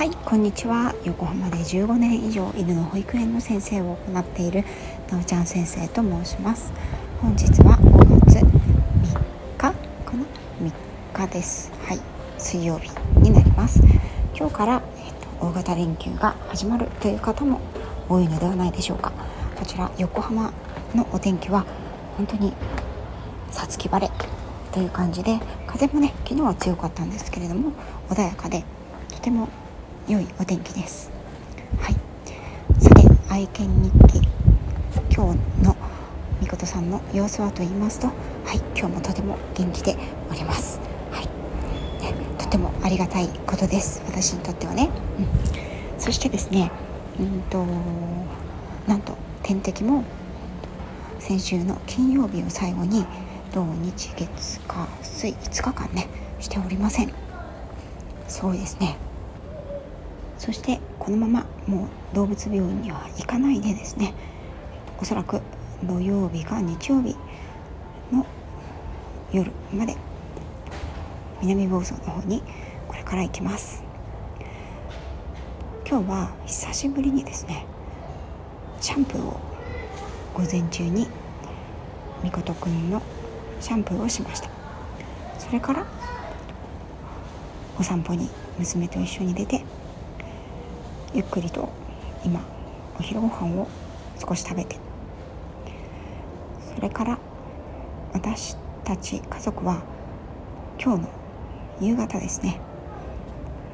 はいこんにちは。横浜で15年以上犬の保育園の先生を行っているなおちゃん先生と申します。本日は5月3日かな？3日です。はい水曜日になります。今日から、えっと、大型連休が始まるという方も多いのではないでしょうか。こちら横浜のお天気は本当にさつき晴れという感じで風もね昨日は強かったんですけれども穏やかでとても良いお天気です。はい。さて愛犬日記。今日のみことさんの様子はと言いますとはい今日もとても元気でおります。はい、ね、とてもありがたいことです。私にとってはね、うん、そしてですねうんとなんと天敵も先週の金曜日を最後に土日月火水5日間ねしておりません。すごいですね。そしてこのままもう動物病院には行かないでですね。おそらく土曜日か日曜日の夜まで南房総の方にこれから行きます。今日は久しぶりにですねシャンプーを午前中にみことくんのシャンプーをしました。それからお散歩に娘と一緒に出てゆっくりと今お昼ご飯を少し食べてそれから私たち家族は今日の夕方ですね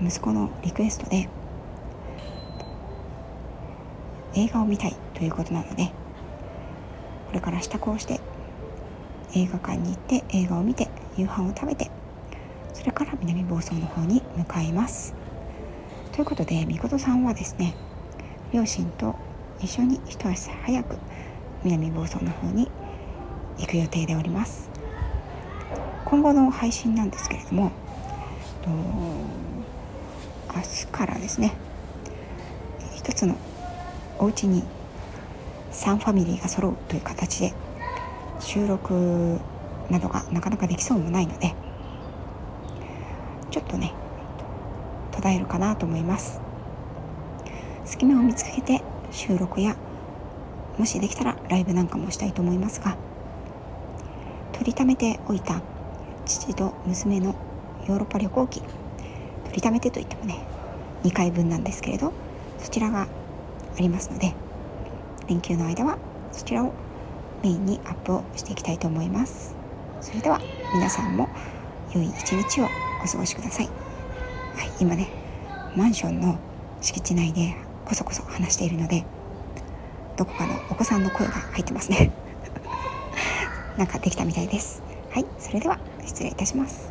息子のリクエストで映画を見たいということなのでこれから支度をして映画館に行って映画を見て夕飯を食べてそれから南房総の方に向かいます。ということでみことさんはですね両親と一緒に一足早く南房総の方に行く予定でおります。今後の配信なんですけれども明日からですね一つのお家に3ファミリーが揃うという形で収録などがなかなかできそうもないのでちょっとね途絶えるかなと思います隙間を見つけて収録やもしできたらライブなんかもしたいと思いますが取りためておいた父と娘のヨーロッパ旅行記取りためてといってもね2回分なんですけれどそちらがありますので連休の間はそちらをメインにアップをしていきたいと思いますそれでは皆さんも良い一日をお過ごしください。はい、今ねマンションの敷地内でこそこそ話しているのでどこかのお子さんの声が入ってますね。なんかできたみたいです。はいそれでは失礼いたします。